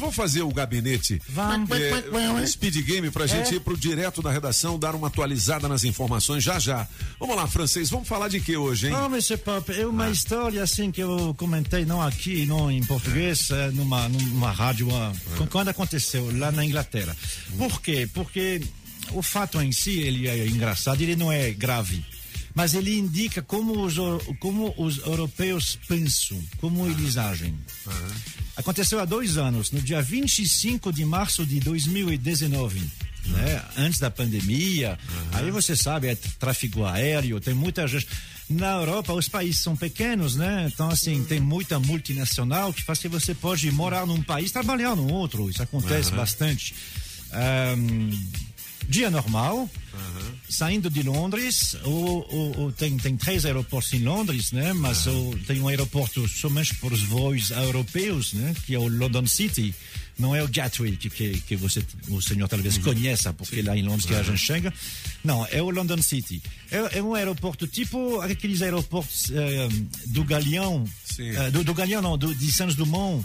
Vamos fazer o gabinete Vamos. é, speed game pra gente É. ir pro direto da redação, dar uma atualizada nas informações já já. Vamos lá, francês, vamos falar de que hoje, hein? Ah, Mr. Pop, é uma história assim que eu comentei, não aqui, não em português, é, numa, numa rádio, ah, quando aconteceu lá na Inglaterra. Por quê? Porque o fato em si, ele é engraçado, ele não é grave. Mas ele indica como os, como os europeus pensam, como eles agem. Aconteceu há dois anos, no dia 25 de março de 2019. Né? Antes da pandemia, aí você sabe, é tráfego aéreo, tem muita gente. Na Europa, os países são pequenos, né? Então, assim, tem muita multinacional que faz que você pode morar num país trabalhar no outro. Isso acontece bastante. Ahn, dia normal, saindo de Londres, o, tem, tem três aeroportos em Londres, né? Mas o- tem um aeroporto somente para os voos europeus, né? Que é o London City. Não é o Gatwick que, que você, o senhor talvez conheça, porque lá em Londres que a gente chega. Não, é o London City. É, é um aeroporto tipo aqueles aeroportos eh, do Galeão, Sim. eh, do, do Galeão não, do, de Santos Dumont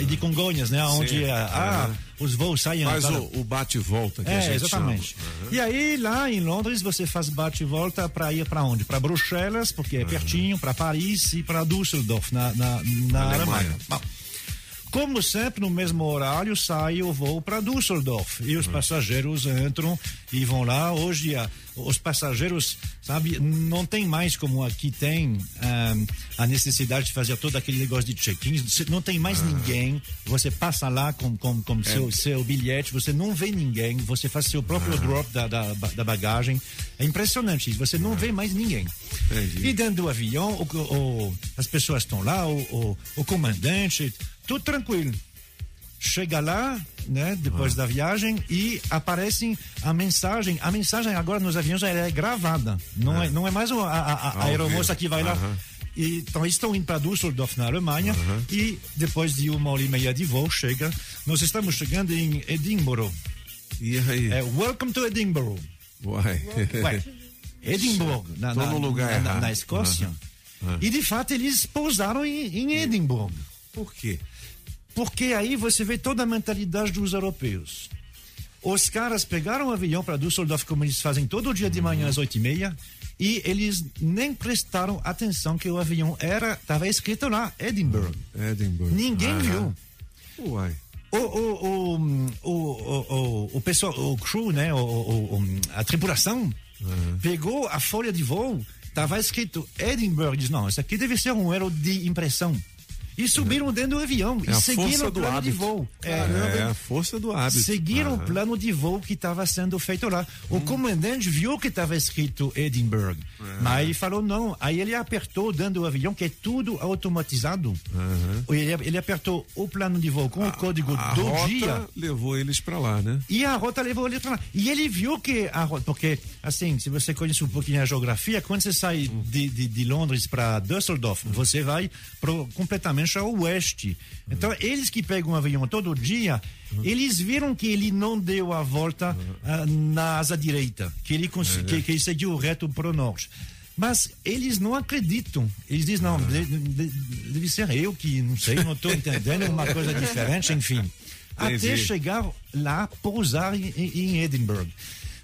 e de Congonhas, né? Onde ah, Aham. os voos saem... Faz para- o, o bate-volta que a é, gente exatamente. chama. E aí, lá em Londres, você faz bate e volta para ir para onde? Para Bruxelas, porque é pertinho, para Paris e para Düsseldorf, na, na, na Alemanha. Alemanha. Bom, como sempre, no mesmo horário, sai o voo para Düsseldorf. E os passageiros entram e vão lá. Hoje, a- os passageiros, sabe, não tem mais como aqui tem ahm, a necessidade de fazer todo aquele negócio de check-in. Não tem mais ninguém. Você passa lá com, com, com seu, seu bilhete, você não vê ninguém. Você faz seu próprio drop da, da, da bagagem. É impressionante isso. Você não vê mais ninguém. Entendi. E dentro do avião, o- o- as pessoas estão lá, o, o comandante, tudo tranquilo. Chega lá, né, depois da viagem e aparece a mensagem. A mensagem agora nos aviões é gravada. Não é, não é mais a, a, a Ao aeromoça que vai lá. Aham. E, então, estão indo para Düsseldorf, na Alemanha, e depois de uma hora e meia de voo, chega. Nós estamos chegando em Edinburgh. E aí? É, welcome to Edinburgh. Uai. Ué, Edimburgo, na, na, lugar na- na- na Escócia. Aham. E de fato eles pousaram em, em Edimburgo. Por quê? Porque aí você vê toda a mentalidade dos europeus. Os caras pegaram o avião para Düsseldorf, como eles fazem todo dia de manhã às oito e meia, e eles nem prestaram atenção que o avião era, estava escrito lá, Edinburgh. Edinburgh. Ninguém viu. Uai. O, o, o, o, o, pessoal, o crew, né, o, a tripulação, pegou a folha de voo, estava escrito Edinburgh, diz, não, isso aqui deve ser um erro de impressão. E subiram dentro do avião É e a seguiram o plano de hábito. voo. É, a força do hábito. Seguiram o Aham. plano de voo que estava sendo feito lá. Hum. O comandante viu que estava escrito Edinburgh, É. mas ele falou não. Aí ele apertou dentro do avião, que é tudo automatizado. Ele, ele apertou o plano de voo com o código A do rota dia. levou eles pra lá, né? E a rota levou ele para lá. E ele viu que a rota, porque, assim, se você conhece um pouquinho a geografia, quando você sai de, de, de Londres para Düsseldorf, você vai pro, completamente ao oeste. Então, eles que pegam um avião todo dia, eles viram que ele não deu a volta ah, na asa direita, que ele, cons- que, que ele seguiu reto para o norte. Mas eles não acreditam. Eles dizem, não, de- de- deve ser eu que, não sei, não estou entendendo uma coisa diferente, enfim. Até chegar lá, pousar em, em- em Edinburgh.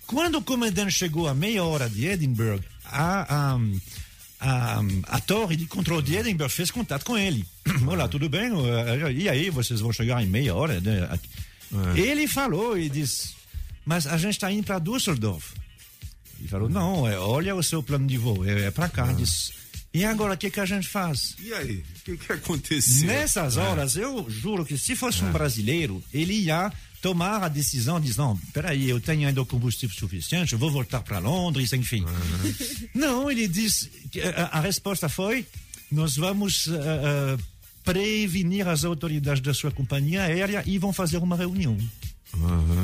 Quando o comandante chegou a meia hora de Edinburgh, a, a, a, a torre de controle de Edinburgh fez contato com ele. Olá, tudo bem? Eh, E aí, vocês vão chegar em meia hora? Né? Aqui. Ele falou e disse, mas a gente está indo para Düsseldorf. Ele falou, não, é, olha o seu plano de voo, é, é para cá. Disse, e agora, o que, que a gente faz? E aí? O que, que aconteceu? Nessas horas, eu juro que se fosse um brasileiro, ele ia tomar a decisão, diz, não, peraí, eu tenho ainda o combustível suficiente, eu vou voltar para Londres, enfim. Não, ele diz, que a, a resposta foi, nós vamos eh, eh, prevenir as autoridades da sua companhia aérea e vão fazer uma reunião.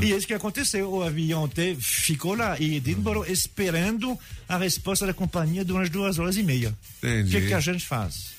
E é isso que aconteceu. O avião te, ficou lá em Edinburgh esperando a resposta da companhia durante duas horas e meia. O Entendi. que, que a gente faz?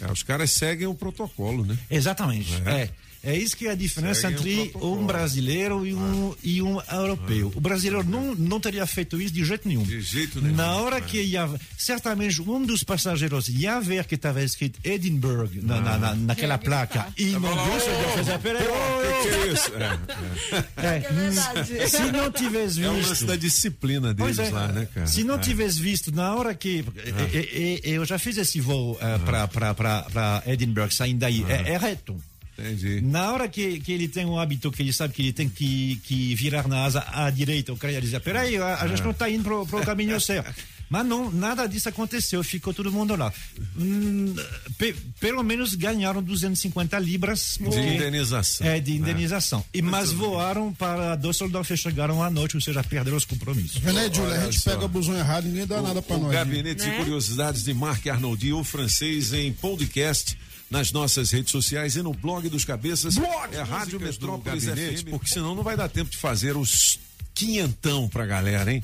É, os caras seguem o protocolo, né? Exatamente. É. É. É isso que é a diferença Segue entre protocolo. um brasileiro e um, e um europeu. O brasileiro não, não teria feito isso de jeito nenhum. De jeito nenhum, Na hora é. que ia. Certamente um dos passageiros ia ver que estava escrito Edinburgh na, na, na, naquela placa e não já fez a peraí, O que, é isso? É, é. É, É verdade. se não tivesse É o visto. lance da disciplina deles é. lá, né, cara? Se não É. tivesse visto na hora que. e- e- e- eu já fiz esse voo uh, para Edinburgh, saindo daí. É, é reto. Entendi. Na hora que, que ele tem o hábito, que ele sabe que ele tem que, que virar na asa à direita, o cara ia dizer: peraí, a, a gente não está indo para o caminho certo. Mas não, nada disso aconteceu, ficou todo mundo lá. Hum, pe- pelo menos ganharam 250 libras De porque- indenização. É, de indenização. E, mas voaram para Düsseldorf e chegaram à noite, ou seja, perderam os compromissos. Vendo aí, Júlia? A gente só. pega o busão errado, ninguém dá nada pra o nós. né? Gabinete de Curiosidades de Marc Arnoldi, o francês, em podcast nas nossas redes sociais e no blog dos cabeças. é Rádio Metrópolis Gabinete. FM, porque senão não vai dar tempo de fazer os quinhentão pra galera, hein?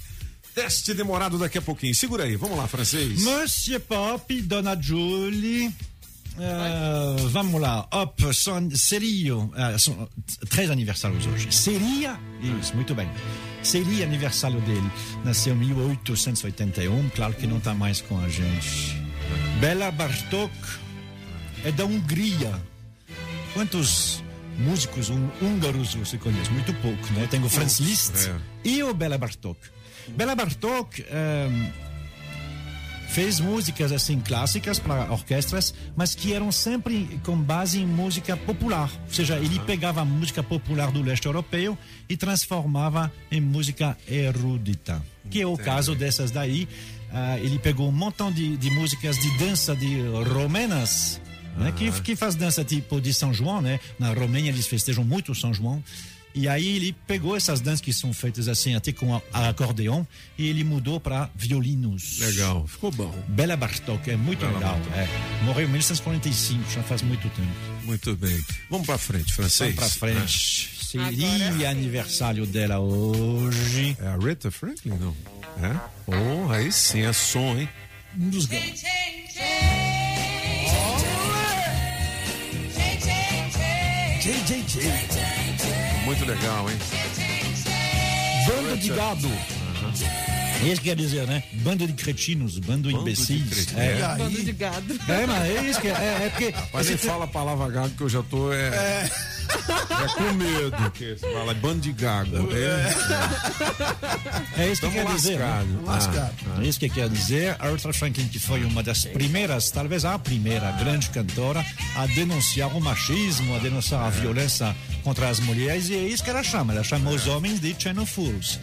Teste demorado daqui a pouquinho. Segura aí, vamos lá, francês. Monsieur Pop, Dona Julie. eh, vamos lá, Hop, são, seriam, eh, são três aniversários hoje. Seria, isso, muito bem. Seria aniversário dele. Nasceu em 1881, claro que não está mais com a gente. Bela Bartok é da Hungria. Quantos músicos hún- húngaros você conhece? Muito pouco, né? Tem o Franz Liszt é. e o Bela Bartok. Bela Bartok ehm, fez músicas assim clássicas para orquestras, mas que eram sempre com base em música popular. Ou seja, ele pegava a música popular do leste europeu e transformava em música erudita, que é o caso dessas daí. Ah, ele pegou um montão de, de músicas de dança de romenas, né, que, que faz dança tipo de São João, né? Na Romênia eles festejam muito São João. E aí ele pegou essas danças que são feitas assim até com a, a acordeon e ele mudou para violinos. Legal, ficou bom. Bela Bartok, é muito Bela legal. É. Morreu em 1945, já faz muito tempo. Muito bem. Vamos pra frente, francês. Vamos pra frente. Seria Agora sim. aniversário dela hoje. É a Rita Franklin, não? É? Oh, aí sim, é som, hein? Um dos grandes. Muito legal, hein? Bando de gado. É isso que quer dizer, né? Bando de cretinos, bando, de Bando de imbecis. cretinos. É. Aí? Bando de gado. É, mas é isso que é. É, é porque. Mas nem fala a palavra gago que eu já tô é, é. Com medo. Porque você fala bando de gago. É. É isso que quer dizer. né? Lascado. É isso que quer dizer. Aretha Franklin, que foi uma das primeiras, talvez a primeira grande cantora a denunciar o machismo, a denunciar a violência contra as mulheres, e é isso que ela chama. Ela chama os homens de xenofools.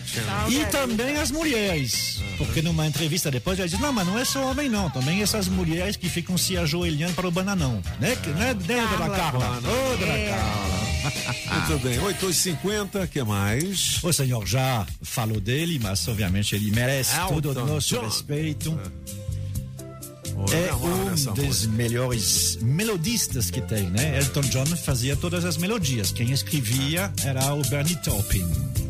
E também as mulheres. Porque numa entrevista depois ela diz: não, mas não é só homem, não. Também essas mulheres que ficam se ajoelhando para o bananão. Né, que- né, né dona Carla? Ô, dona Carla. Muito bem, 8h50, o que mais? O senhor já falou dele, mas obviamente ele merece Elton todo o nosso John. respeito. É amarro um dos música. melhores melodistas que tem, né? Elton John fazia todas as melodias. Quem escrevia era o Bernie Taupin.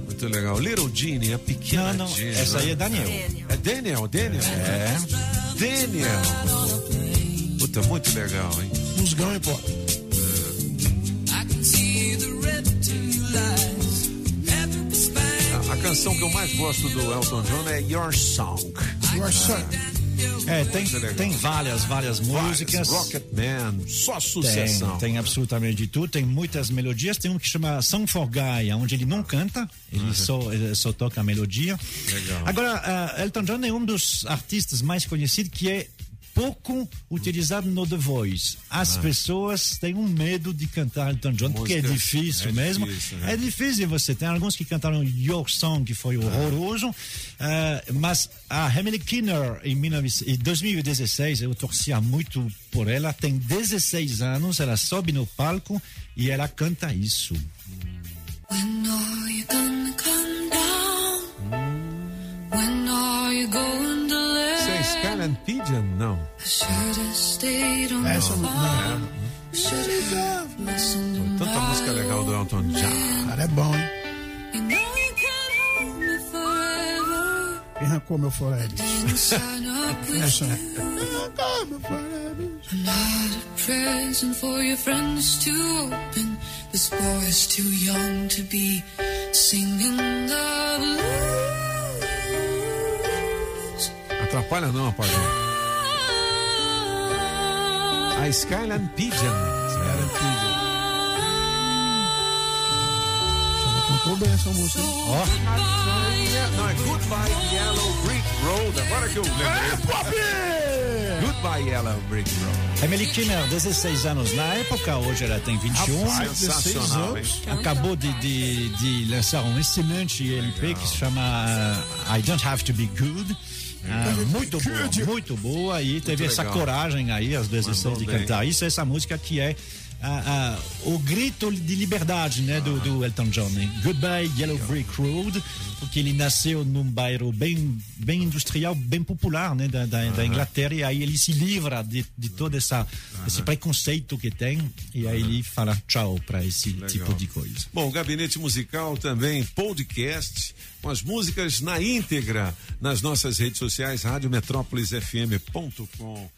Muito legal. Little Jeannie, a pequena Não, não, essa né? aí é Daniel. É Daniel, Daniel. É. Daniel. Puta, muito legal, hein? Musgão e pó. Canção que eu mais gosto do Elton John é Your Song. Your son. É, tem, tem várias, várias músicas. Rocket Man, só Tem, sucessão. tem absolutamente de tudo, tem muitas melodias. Tem um que chama Song for Guy, onde ele não canta, ele, só, ele só toca a melodia. Legal. Agora, ah, Elton John é um dos artistas mais conhecidos que é pouco utilizado no The Voice. As pessoas têm um medo de cantar Elton John, porque é Música difícil é mesmo. difícil, né? É difícil você. Tem alguns que cantaram Your Song, que foi horroroso. ah, mas a Emily Kinner, em 19 em 2016, eu torcia muito por ela. Tem 16 anos, ela sobe no palco e ela canta isso. When are you gonna come down? When are you going Pigeon? Não. I should have stayed on the Essa não. have listened to Tanta música legal do Elton John. Cara, é bom, hein? Quem arrancou meu Forever? Essa. you. Arrancou meu Forever. Not a present for your friends to open. This boy's too young to be singing the Atrapalha não, rapaz. A Skyline Pigeon. Skyline Pigeon. Cantou bem essa música. Ó, Não, é Goodbye Yellow Brick Road. Agora que eu lembrei. Goodbye Yellow Brick Road. Emily Kimmer, 16 anos na época, hoje ela tem 21. Rapaz, 16 Sensacional, hein? anos. Acabou de, de, de lançar um excelente LP que se chama uh, I Don't Have to Be Good. Ah, muito boa, muito boa. E teve essa legal. coragem aí, às 16 Mandou de bem. cantar isso. Essa música que é ah, ah, o grito de liberdade né, do, do Elton John. Né? Goodbye Yellow Brick Road, porque ele nasceu num bairro bem, bem industrial, bem popular né, da, da, da Inglaterra. E aí ele se livra de, de todo essa, esse preconceito que tem. E aí ele fala tchau para esse tipo de coisa. Bom, Gabinete Musical também, podcast, com as músicas na íntegra nas nossas redes sociais, radiometrópolisfm.com.